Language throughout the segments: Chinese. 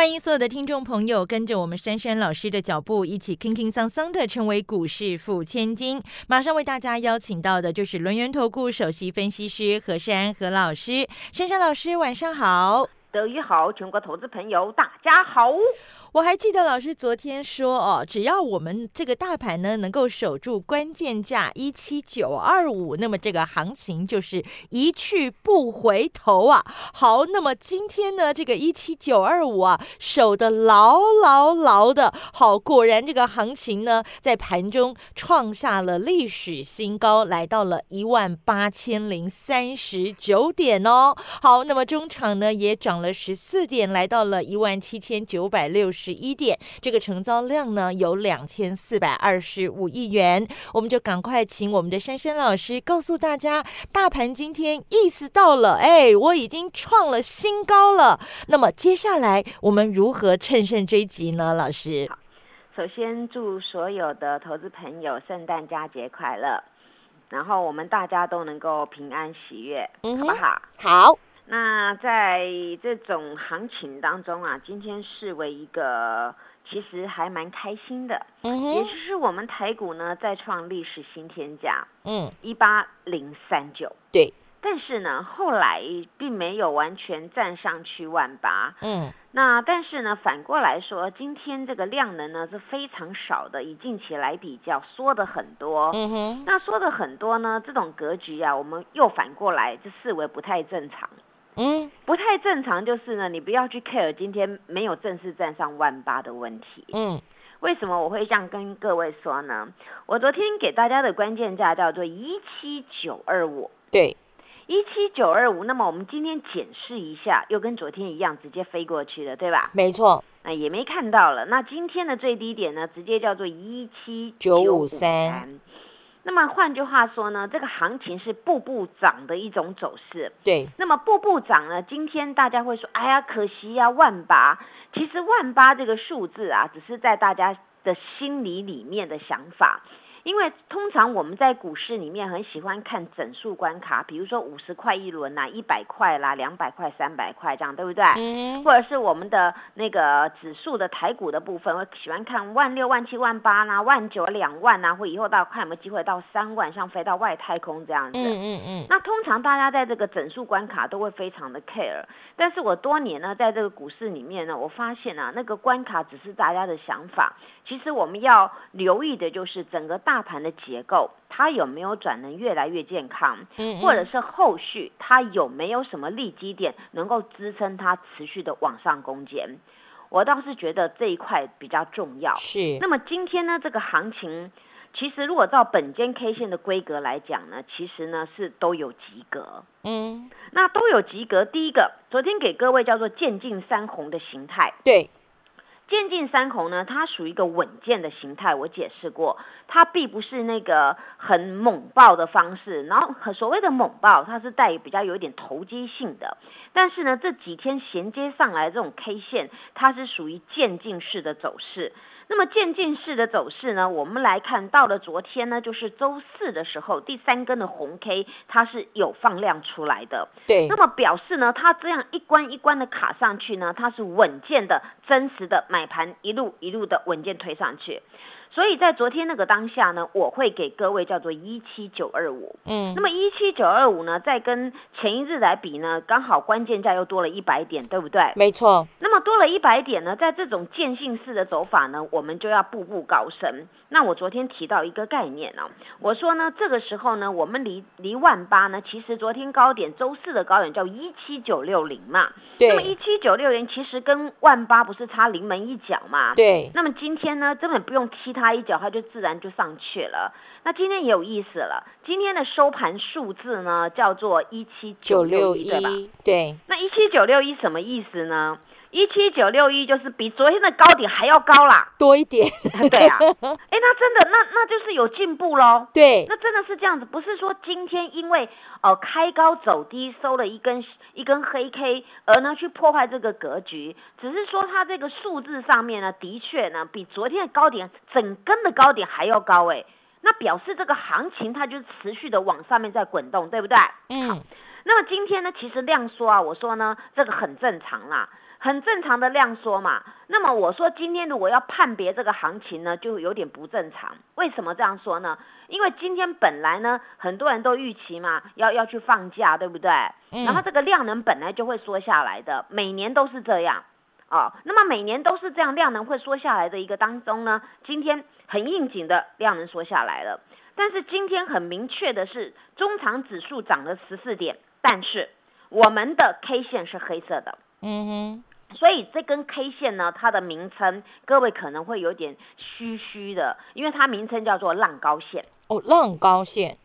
欢迎所有的听众朋友跟着我们珊珊老师的脚步，一起轻轻桑桑的成为股市富千金。马上为大家邀请到的就是轮源投顾首席分析师何珊何老师。珊珊老师，晚上好。德语好，全国投资朋友大家好。我还记得老师昨天说哦，只要我们这个大盘呢能够守住关键价一七九二五，那么这个行情就是一去不回头啊。好，那么今天呢这个一七九二五啊守的牢牢牢的，好，果然这个行情呢在盘中创下了历史新高，来到了一万八千零三十九点哦。好，那么中场呢也涨了十四点，来到了一万七千九百六十。十一点，这个成交量呢有两千四百二十五亿元，我们就赶快请我们的珊珊老师告诉大家，大盘今天意思到了，哎，我已经创了新高了。那么接下来我们如何乘胜追击呢？老师，首先祝所有的投资朋友圣诞佳节快乐，然后我们大家都能够平安喜悦，嗯好不好？好。那在这种行情当中啊，今天视为一个其实还蛮开心的，嗯也就是我们台股呢再创历史新天价，嗯，一八零三九，对，但是呢后来并没有完全站上去万八，嗯，那但是呢反过来说，今天这个量能呢是非常少的，以近期来比较缩的很多，嗯哼，那缩的很多呢，这种格局啊，我们又反过来就视为不太正常。嗯，不太正常，就是呢，你不要去 care 今天没有正式站上万八的问题。嗯，为什么我会这样跟各位说呢？我昨天给大家的关键价叫做一七九二五，对，一七九二五。那么我们今天检视一下，又跟昨天一样，直接飞过去的，对吧？没错，那也没看到了。那今天的最低点呢，直接叫做一七九五三。那么换句话说呢，这个行情是步步涨的一种走势。对。那么步步涨呢，今天大家会说，哎呀，可惜呀，万八。其实万八这个数字啊，只是在大家的心理里面的想法。因为通常我们在股市里面很喜欢看整数关卡，比如说五十块一轮呐，一百块啦，两百块、三百块这样，对不对？嗯。或者是我们的那个指数的台股的部分，会喜欢看万六、万七、万八啦，万九、两万啊，或以后到看有没有机会到三万，像飞到外太空这样子。嗯嗯嗯。那通常大家在这个整数关卡都会非常的 care，但是我多年呢在这个股市里面呢，我发现啊，那个关卡只是大家的想法，其实我们要留意的就是整个大。大盘的结构，它有没有转能越来越健康？嗯，或者是后续它有没有什么利基点能够支撑它持续的往上攻坚？我倒是觉得这一块比较重要。是。那么今天呢，这个行情其实如果照本间 K 线的规格来讲呢，其实呢是都有及格。嗯。那都有及格。第一个，昨天给各位叫做渐进三红的形态。对。渐进三红呢，它属于一个稳健的形态，我解释过，它并不是那个很猛爆的方式，然后所谓的猛爆，它是带比较有一点投机性的，但是呢，这几天衔接上来这种 K 线，它是属于渐进式的走势。那么渐进式的走势呢？我们来看到了昨天呢，就是周四的时候，第三根的红 K 它是有放量出来的。对。那么表示呢，它这样一关一关的卡上去呢，它是稳健的、真实的买盘一路一路的稳健推上去。所以在昨天那个当下呢，我会给各位叫做一七九二五，嗯，那么一七九二五呢，再跟前一日来比呢，刚好关键价又多了一百点，对不对？没错。那么多了一百点呢，在这种渐性式的走法呢，我们就要步步高升。那我昨天提到一个概念呢，我说呢，这个时候呢，我们离离万八呢，其实昨天高点周四的高点叫一七九六零嘛，对。那么一七九六零其实跟万八不是差临门一脚嘛，对。那么今天呢，根本不用踢。它一脚，它就自然就上去了。那今天也有意思了，今天的收盘数字呢，叫做一七九六一，对吧？对。那一七九六一什么意思呢？一七九六一就是比昨天的高点还要高啦。多一点，对啊，哎，那真的，那那就是有进步喽。对，那真的是这样子，不是说今天因为呃开高走低收了一根一根黑 K 而呢去破坏这个格局，只是说它这个数字上面呢，的确呢比昨天的高点整根的高点还要高哎，那表示这个行情它就是持续的往上面在滚动，对不对？嗯，那么今天呢，其实量缩啊，我说呢这个很正常啦。很正常的量缩嘛，那么我说今天如果要判别这个行情呢，就有点不正常。为什么这样说呢？因为今天本来呢，很多人都预期嘛，要要去放假，对不对？然后这个量能本来就会缩下来的，每年都是这样哦。那么每年都是这样，量能会缩下来的一个当中呢，今天很应景的量能缩下来了。但是今天很明确的是，中长指数涨了十四点，但是我们的 K 线是黑色的。嗯哼。所以这根 K 线呢，它的名称各位可能会有点虚虚的，因为它名称叫做浪高线。哦，浪高线。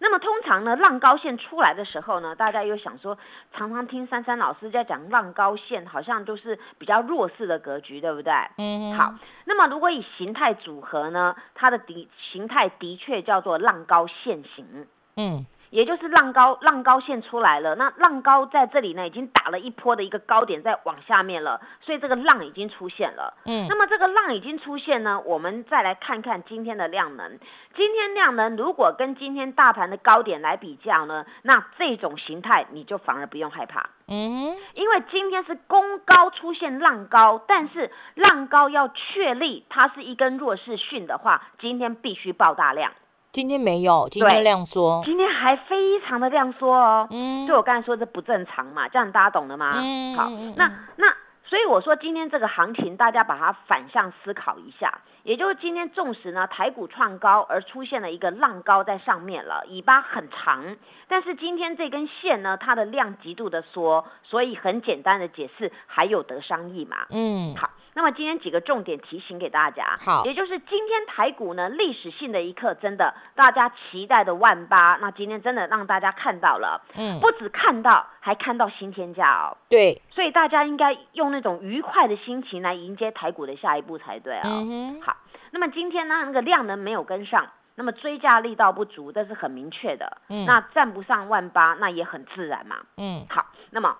那么通常呢，浪高线出来的时候呢，大家又想说，常常听珊珊老师在讲浪高线，好像都是比较弱势的格局，对不对？嗯。好，那么如果以形态组合呢，它的的形态的确叫做浪高线型。嗯。也就是浪高浪高线出来了，那浪高在这里呢，已经打了一波的一个高点，在往下面了，所以这个浪已经出现了。嗯，那么这个浪已经出现呢，我们再来看看今天的量能。今天量能如果跟今天大盘的高点来比较呢，那这种形态你就反而不用害怕。嗯，因为今天是攻高出现浪高，但是浪高要确立它是一根弱势讯的话，今天必须爆大量。今天没有，今天量缩，今天还非常的量缩哦。嗯，就我刚才说这不正常嘛，这样大家懂了吗？嗯，好，那那所以我说今天这个行情，大家把它反向思考一下，也就是今天纵使呢台股创高而出现了一个浪高在上面了，尾巴很长，但是今天这根线呢，它的量极度的缩，所以很简单的解释，还有得商议嘛。嗯，好。那么今天几个重点提醒给大家，好，也就是今天台股呢历史性的一刻，真的大家期待的万八，那今天真的让大家看到了，嗯，不止看到，还看到新天价哦，对，所以大家应该用那种愉快的心情来迎接台股的下一步才对哦。嗯好，那么今天呢那个量能没有跟上，那么追价力道不足，这是很明确的，嗯，那站不上万八，那也很自然嘛，嗯，好，那么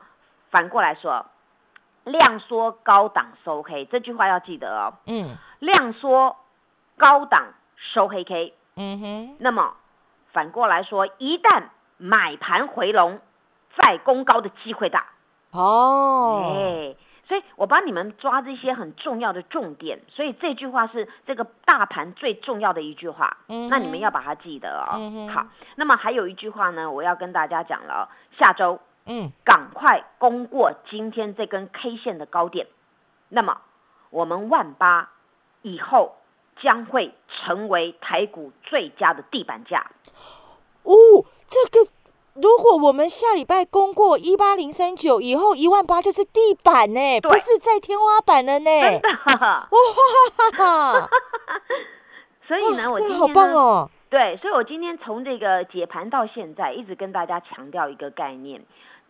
反过来说。量缩高档收黑，这句话要记得哦。嗯，量缩高档收黑 K。嗯哼。那么反过来说，一旦买盘回笼，再攻高的机会大。哦。哎，所以我帮你们抓这些很重要的重点，所以这句话是这个大盘最重要的一句话。嗯。那你们要把它记得哦。嗯好，那么还有一句话呢，我要跟大家讲了，下周。嗯，赶快攻过今天这根 K 线的高点，那么我们万八以后将会成为台股最佳的地板价。哦，这个如果我们下礼拜攻过一八零三九以后，一万八就是地板呢，不是在天花板了呢。真的，哇哈哈！所以呢，我今天好棒哦。对，所以我今天从这个解盘到现在，一直跟大家强调一个概念。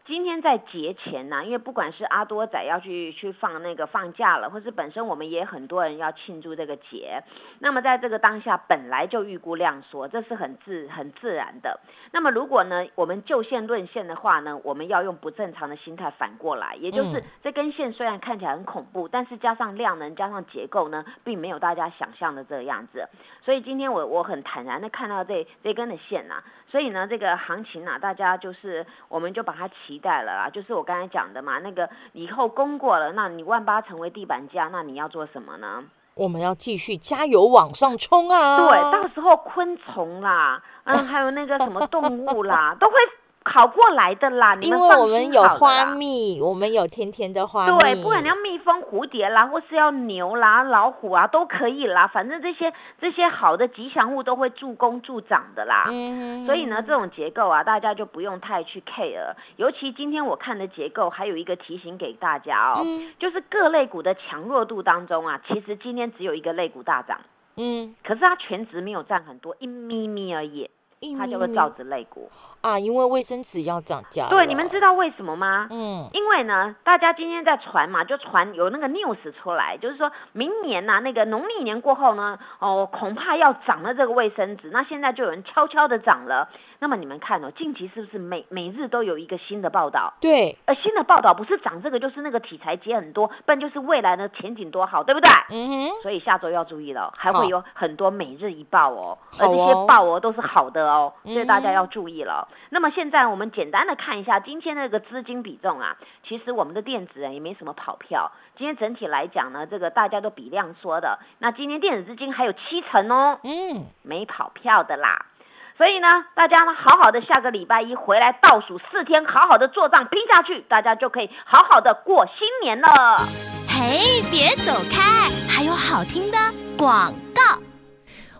今天在节前呢，因为不管是阿多仔要去去放那个放假了，或是本身我们也很多人要庆祝这个节，那么在这个当下本来就预估量缩，这是很自很自然的。那么如果呢，我们就线论线的话呢，我们要用不正常的心态反过来，也就是这根线虽然看起来很恐怖，但是加上量能加上结构呢，并没有大家想象的这样子。所以今天我我很坦然的看到这这根的线呐，所以呢，这个行情啊，大家就是我们就把它。期待了啊，就是我刚才讲的嘛，那个以后攻过了，那你万八成为地板价，那你要做什么呢？我们要继续加油往上冲啊！对，到时候昆虫啦，嗯，还有那个什么动物啦，都会。考过来的啦，因为我们有花蜜，我们有甜甜的花蜜。对，不管你要蜜蜂、蝴蝶啦，或是要牛啦、老虎啊，都可以啦。反正这些这些好的吉祥物都会助攻助长的啦。嗯。所以呢，这种结构啊，大家就不用太去 care。尤其今天我看的结构，还有一个提醒给大家哦，就是各类股的强弱度当中啊，其实今天只有一个类股大涨。嗯。可是它全值没有占很多，一咪咪而已。它叫做造纸肋骨。啊，因为卫生纸要涨价。对，你们知道为什么吗？嗯，因为呢，大家今天在传嘛，就传有那个 news 出来，就是说明年呐，那个农历年过后呢，哦，恐怕要涨了这个卫生纸。那现在就有人悄悄的涨了。那么你们看哦，近期是不是每每日都有一个新的报道？对，呃新的报道不是涨这个，就是那个题材接很多，不然就是未来的前景多好，对不对？嗯哼，所以下周要注意了，还会有很多每日一报哦，而这些报哦都是好的哦，所以大家嗯要注意了。那么现在我们简单的看一下今天那个资金比重啊，其实我们的电子人也没什么跑票。今天整体来讲呢，这个大家都比量说的，那今天电子资金还有七成哦，嗯，没跑票的啦。所以呢，大家呢好好的下个礼拜一回来倒数四天，好好的做账拼下去，大家就可以好好的过新年了。嘿，别走开，还有好听的广告。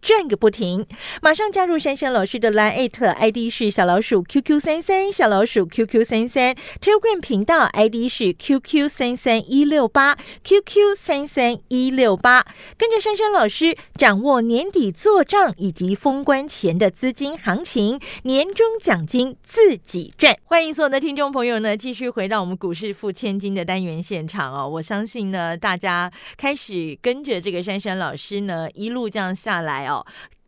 转个不停，马上加入珊珊老师的 Line ID 是小老鼠 QQ 三三，小老鼠 QQ 三三，Telegram 频道 ID 是 QQ 三三一六八，QQ 三三一六八，跟着珊珊老师掌握年底做账以及封关前的资金行情，年终奖金自己赚。欢迎所有的听众朋友呢，继续回到我们股市付千金的单元现场哦。我相信呢，大家开始跟着这个珊珊老师呢，一路这样下来哦。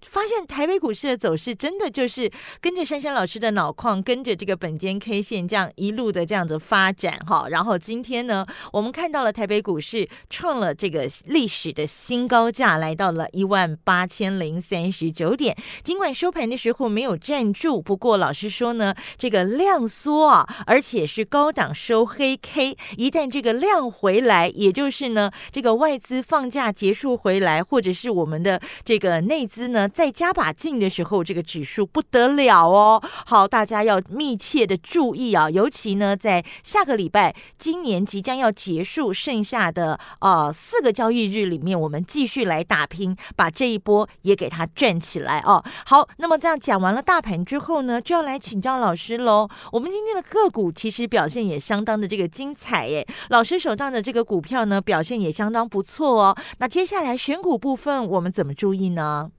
发现台北股市的走势真的就是跟着珊珊老师的脑矿，跟着这个本间 K 线这样一路的这样子发展哈。然后今天呢，我们看到了台北股市创了这个历史的新高价，来到了一万八千零三十九点。尽管收盘的时候没有站住，不过老师说呢，这个量缩啊，而且是高档收黑 K，一旦这个量回来，也就是呢，这个外资放假结束回来，或者是我们的这个内资呢。再加把劲的时候，这个指数不得了哦。好，大家要密切的注意啊，尤其呢，在下个礼拜，今年即将要结束，剩下的呃四个交易日里面，我们继续来打拼，把这一波也给它赚起来哦。好，那么这样讲完了大盘之后呢，就要来请教老师喽。我们今天的个股其实表现也相当的这个精彩耶，老师手上的这个股票呢，表现也相当不错哦。那接下来选股部分，我们怎么注意呢？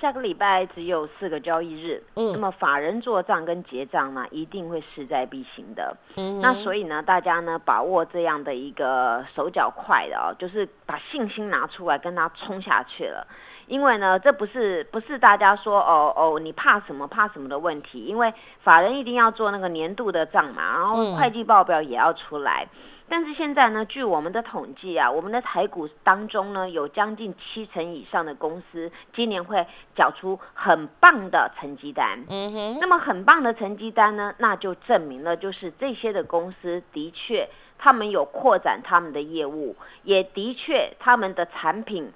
下个礼拜只有四个交易日，嗯那么法人做账跟结账呢，一定会势在必行的。嗯那所以呢，大家呢把握这样的一个手脚快的哦，就是把信心拿出来跟他冲下去了。因为呢，这不是不是大家说哦哦你怕什么怕什么的问题，因为法人一定要做那个年度的账嘛，然后嗯会计报表也要出来。但是现在呢，据我们的统计啊，我们的台股当中呢，有将近七成以上的公司今年会缴出很棒的成绩单。嗯哼，那么很棒的成绩单呢，那就证明了就是这些的公司的确他们有扩展他们的业务，也的确他们的产品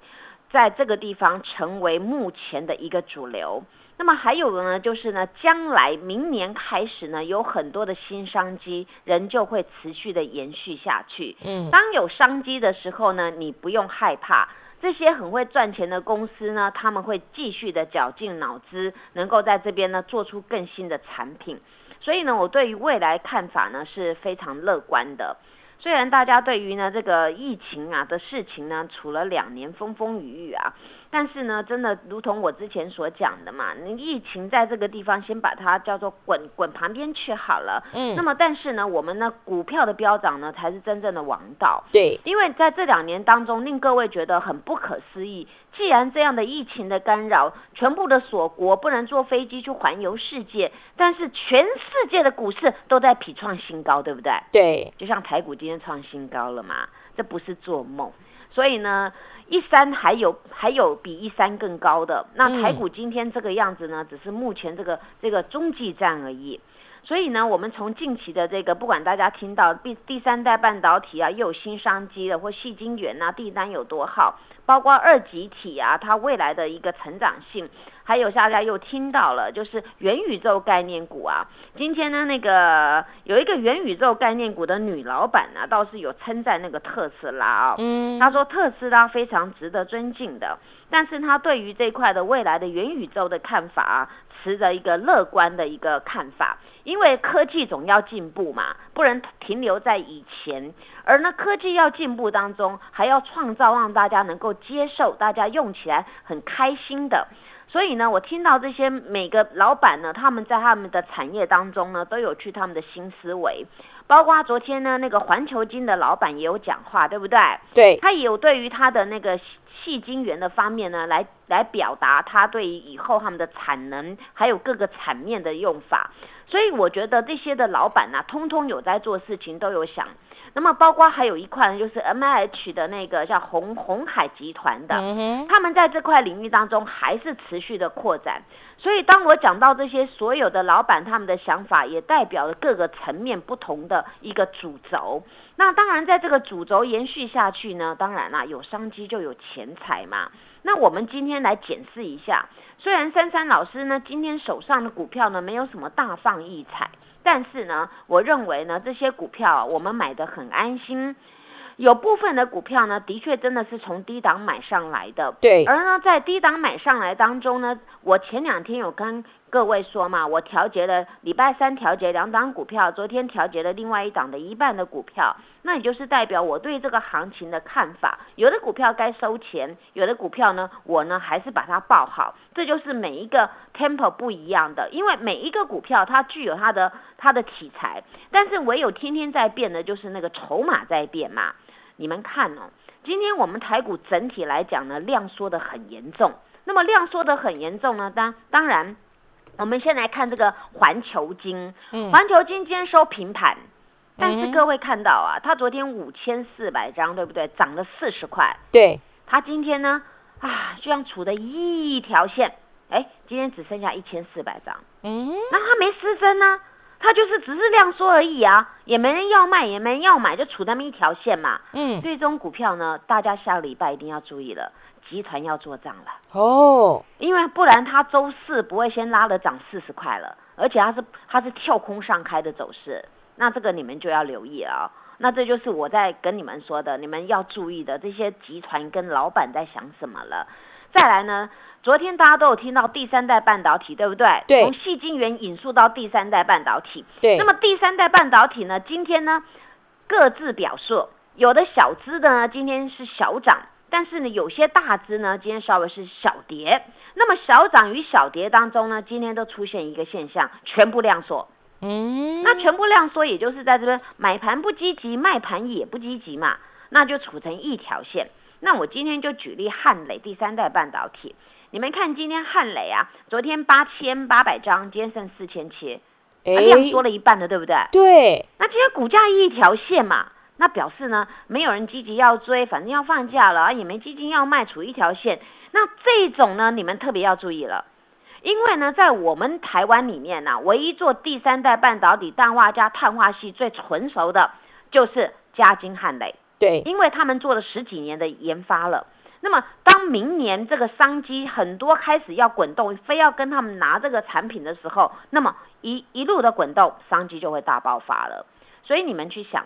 在这个地方成为目前的一个主流。那么还有呢，就是呢，将来明年开始呢，有很多的新商机，仍旧会持续的延续下去。嗯当有商机的时候呢，你不用害怕。这些很会赚钱的公司呢，他们会继续的绞尽脑汁，能够在这边呢做出更新的产品。所以呢，我对于未来看法呢是非常乐观的。虽然大家对于呢这个疫情啊的事情呢处了两年风风雨雨啊，但是呢，真的如同我之前所讲的嘛，你疫情在这个地方先把它叫做滚滚旁边去好了。嗯那么但是呢，我们呢股票的飙涨呢才是真正的王道。对，因为在这两年当中，令各位觉得很不可思议。既然这样的疫情的干扰，全部的锁国，不能坐飞机去环游世界，但是全世界的股市都在匹创新高，对不对？对，就像台股今天创新高了嘛，这不是做梦。所以呢，一三还有还有比一三更高的。那台股今天这个样子呢，只是目前这个这个中继站而已。所以呢，我们从近期的这个，不管大家听到第第三代半导体啊，又有新商机了，或细晶圆啊，订单有多好，包括二极体啊，它未来的一个成长性，还有大家又听到了，就是元宇宙概念股啊。今天呢，那个有一个元宇宙概念股的女老板呢，倒是有称赞那个特斯拉啊。嗯，她说特斯拉非常值得尊敬的，但是她对于这块的未来的元宇宙的看法啊，持着一个乐观的一个看法。因为科技总要进步嘛，不能停留在以前。而呢，科技要进步当中，还要创造让大家能够接受，大家用起来很开心的。所以呢，我听到这些每个老板呢，他们在他们的产业当中呢，都有去他们的新思维。包括昨天呢，那个环球金的老板也有讲话，对不对？对，他也有对于他的那个细晶圆的方面呢，来来表达他对于以后他们的产能还有各个产面的用法。所以我觉得这些的老板呢，通通有在做事情，都有想。那么包括还有一块呢，就是 M H 的那个叫红红海集团的，他们在这块领域当中还是持续的扩展。所以当我讲到这些所有的老板他们的想法，也代表了各个层面不同的一个主轴。那当然在这个主轴延续下去呢，当然啦，有商机就有钱财嘛。那我们今天来检视一下。虽然珊珊老师呢，今天手上的股票呢没有什么大放异彩，但是呢，我认为呢，这些股票我们买的很安心。有部分的股票呢，的确真的是从低档买上来的。对。而呢，在低档买上来当中呢，我前两天有跟。各位说嘛，我调节了礼拜三调节两档股票，昨天调节了另外一档的一半的股票，那也就是代表我对这个行情的看法。有的股票该收钱，有的股票呢，我呢还是把它报好。这就是每一个 temple 不一样的，因为每一个股票它具有它的它的题材，但是唯有天天在变的，就是那个筹码在变嘛。你们看哦，今天我们台股整体来讲呢，量缩的很严重。那么量缩的很严重呢，当当然。我们先来看这个环球金，环球金今天收平盘，但是各位看到啊，它昨天五千四百张，对不对？涨了四十块。对，它今天呢，啊，就像处的一条线，哎，今天只剩下一千四百张。嗯，那它没失真呢，它就是只是量缩而已啊，也没人要卖，也没人要买，就处那么一条线嘛。嗯，所以这种股票呢，大家下个礼拜一定要注意了。集团要做账了哦，因为不然它周四不会先拉了涨四十块了，而且它是它是跳空上开的走势，那这个你们就要留意了。那这就是我在跟你们说的，你们要注意的这些集团跟老板在想什么了。再来呢，昨天大家都有听到第三代半导体，对不对？对。从细晶圆引述到第三代半导体。对。那么第三代半导体呢，今天呢各自表述，有的小资的呢今天是小涨。但是呢，有些大资呢，今天稍微是小跌。那么小涨与小跌当中呢，今天都出现一个现象，全部量缩。嗯，那全部量缩，也就是在这边买盘不积极，卖盘也不积极嘛，那就处成一条线。那我今天就举例汉磊第三代半导体，你们看今天汉磊啊，昨天八千八百张，今天剩四千七，量缩了一半的，对不对？对。那今天股价一条线嘛。那表示呢，没有人积极要追，反正要放假了，也没基金要卖，出一条线。那这种呢，你们特别要注意了，因为呢，在我们台湾里面呢，唯一做第三代半导体氮化镓碳化系最纯熟的，就是嘉金汉磊。对，因为他们做了十几年的研发了。那么，当明年这个商机很多开始要滚动，非要跟他们拿这个产品的时候，那么一一路的滚动，商机就会大爆发了。所以你们去想。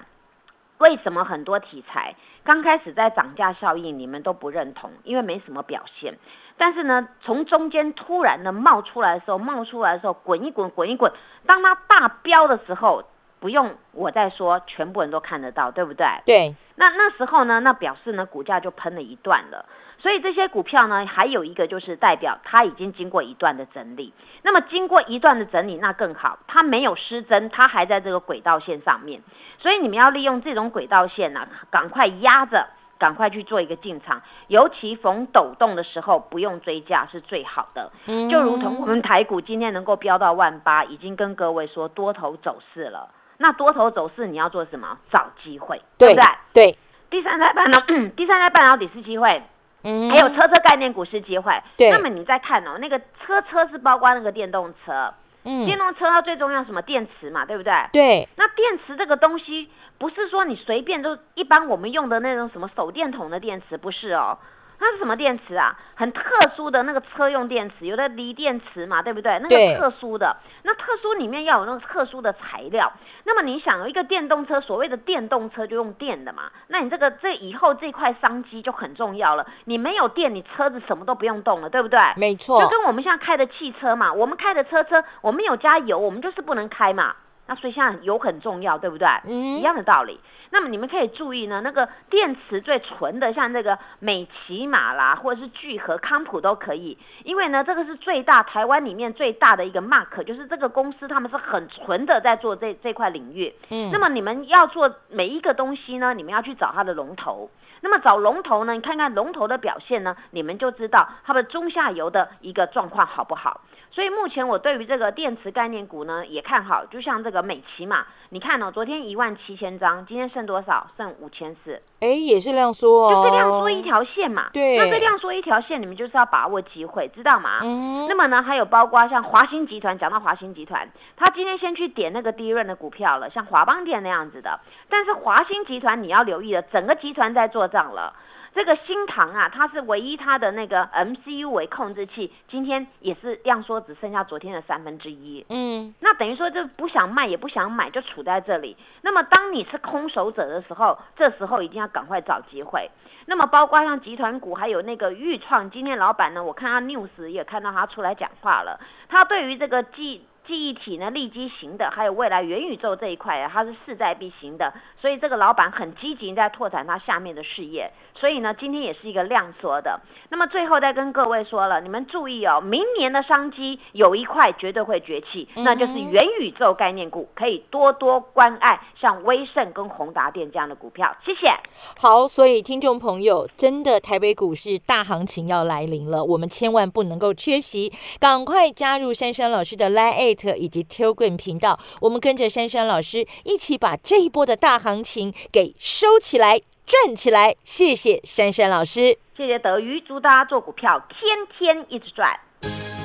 为什么很多题材刚开始在涨价效应，你们都不认同？因为没什么表现。但是呢，从中间突然的冒出来的时候，冒出来的时候，滚一滚，滚一滚，当它大飙的时候，不用我再说，全部人都看得到，对不对？对。那那时候呢，那表示呢，股价就喷了一段了。所以这些股票呢，还有一个就是代表它已经经过一段的整理。那么经过一段的整理，那更好，它没有失真，它还在这个轨道线上面。所以你们要利用这种轨道线呢，赶快压着，赶快去做一个进场。尤其逢抖动的时候，不用追价是最好的。就如同我们台股今天能够飙到万八，已经跟各位说多头走势了。那多头走势你要做什么？找机会，对不对？对。第三代半导，第三代半导体是机会。嗯还有车车概念股是机会，那么你再看哦，那个车车是包括那个电动车，嗯，电动车它最重要什么电池嘛，对不对？对。那电池这个东西不是说你随便都一般我们用的那种什么手电筒的电池不是哦，它是什么电池啊？很特殊的那个车用电池，有的锂电池嘛，对不对？那个特殊的，那特殊里面要有那个特殊的材料。那么你想，有一个电动车，所谓的电动车就用电的嘛，那你这个这以后这块商机就很重要了。你没有电，你车子什么都不用动了，对不对？没错就，跟我们现在开的汽车嘛，我们开的车车，我们有加油，我们就是不能开嘛。那所以现在油很重要，对不对？嗯一样的道理。那么你们可以注意呢，那个电池最纯的，像那个美骑马啦，或者是聚合、康普都可以，因为呢，这个是最大台湾里面最大的一个 mark，就是这个公司他们是很纯的在做这这块领域。嗯那么你们要做每一个东西呢，你们要去找它的龙头。那么找龙头呢，你看看龙头的表现呢，你们就知道它的中下游的一个状况好不好。所以目前我对于这个电池概念股呢也看好，就像这个美琪嘛，你看哦，昨天一万七千张，今天剩多少？剩五千四，哎，也是量缩哦，就是量缩一条线嘛。对那这量缩一条线，你们就是要把握机会，知道吗？嗯那么呢，还有包括像华兴集团，讲到华兴集团，他今天先去点那个低润的股票了，像华邦电那样子的。但是华兴集团你要留意了，整个集团在做账了。这个新唐啊，它是唯一它的那个 MCU 为控制器，今天也是量缩，只剩下昨天的三分之一。嗯那等于说就不想卖也不想买，就处在这里。那么当你是空手者的时候，这时候一定要赶快找机会。那么包括像集团股，还有那个豫创，今天老板呢，我看他 news 也看到他出来讲话了，他对于这个记记忆体呢，立基型的，还有未来元宇宙这一块啊，它是势在必行的，所以这个老板很积极在拓展他下面的事业，所以呢，今天也是一个量缩的。那么最后再跟各位说了，你们注意哦，明年的商机有一块绝对会崛起，那就是元宇宙概念股，可以多多关爱像威盛跟宏达电这样的股票。谢谢。好，所以听众朋友，真的台北股市大行情要来临了，我们千万不能够缺席，赶快加入珊珊老师的 Line at 以及 Telegram 频道，我们跟着珊珊老师一起把这一波的大行情给收起来、赚起来。谢谢珊珊老师。谢谢德瑜，祝大家做股票天天一直赚。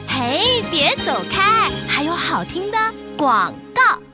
嘿，别走开，还有好听的广告。